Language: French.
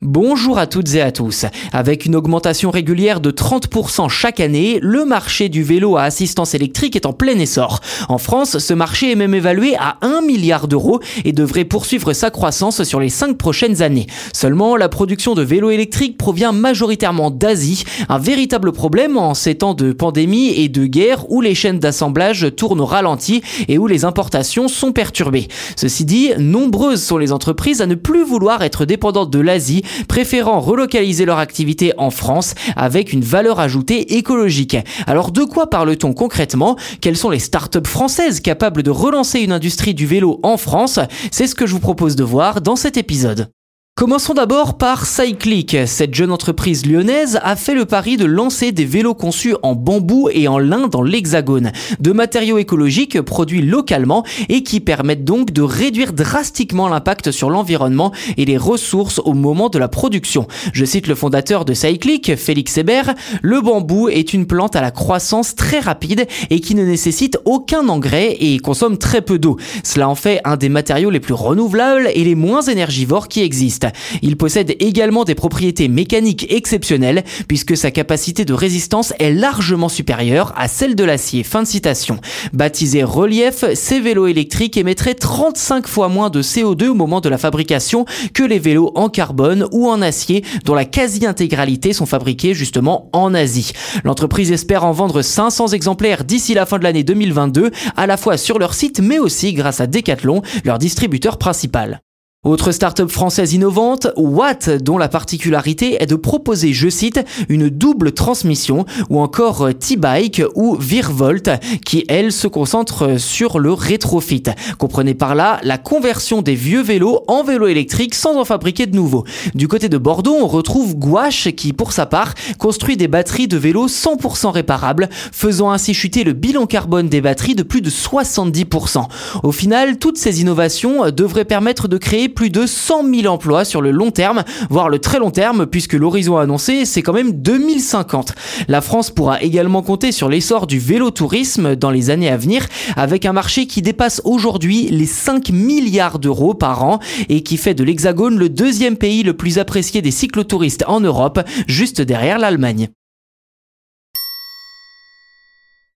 Bonjour à toutes et à tous. Avec une augmentation régulière de 30% chaque année, le marché du vélo à assistance électrique est en plein essor. En France, ce marché est même évalué à 1 milliard d'euros et devrait poursuivre sa croissance sur les 5 prochaines années. Seulement, la production de vélos électriques provient majoritairement d'Asie, un véritable problème en ces temps de pandémie et de guerre où les chaînes d'assemblage tournent au ralenti et où les importations sont perturbées. Ceci dit, nombreuses sont les entreprises à ne plus vouloir être dépendantes de l'Asie préférant relocaliser leur activité en France avec une valeur ajoutée écologique. Alors de quoi parle-t-on concrètement? Quelles sont les startups françaises capables de relancer une industrie du vélo en France? C'est ce que je vous propose de voir dans cet épisode. Commençons d'abord par Cyclic. Cette jeune entreprise lyonnaise a fait le pari de lancer des vélos conçus en bambou et en lin dans l'hexagone, de matériaux écologiques produits localement et qui permettent donc de réduire drastiquement l'impact sur l'environnement et les ressources au moment de la production. Je cite le fondateur de Cyclic, Félix Hébert, le bambou est une plante à la croissance très rapide et qui ne nécessite aucun engrais et consomme très peu d'eau. Cela en fait un des matériaux les plus renouvelables et les moins énergivores qui existent. Il possède également des propriétés mécaniques exceptionnelles puisque sa capacité de résistance est largement supérieure à celle de l'acier. Fin de citation. Baptisé Relief, ces vélos électriques émettraient 35 fois moins de CO2 au moment de la fabrication que les vélos en carbone ou en acier dont la quasi-intégralité sont fabriqués justement en Asie. L'entreprise espère en vendre 500 exemplaires d'ici la fin de l'année 2022, à la fois sur leur site mais aussi grâce à Decathlon, leur distributeur principal. Autre start-up française innovante, Watt, dont la particularité est de proposer, je cite, une double transmission, ou encore T-Bike ou Virvolt, qui elle se concentre sur le rétrofit. Comprenez par là la conversion des vieux vélos en vélos électriques sans en fabriquer de nouveaux. Du côté de Bordeaux, on retrouve Gouache qui, pour sa part, construit des batteries de vélos 100% réparables, faisant ainsi chuter le bilan carbone des batteries de plus de 70%. Au final, toutes ces innovations devraient permettre de créer plus de 100 000 emplois sur le long terme, voire le très long terme, puisque l'horizon annoncé, c'est quand même 2050. La France pourra également compter sur l'essor du vélo-tourisme dans les années à venir, avec un marché qui dépasse aujourd'hui les 5 milliards d'euros par an et qui fait de l'Hexagone le deuxième pays le plus apprécié des cyclotouristes en Europe, juste derrière l'Allemagne.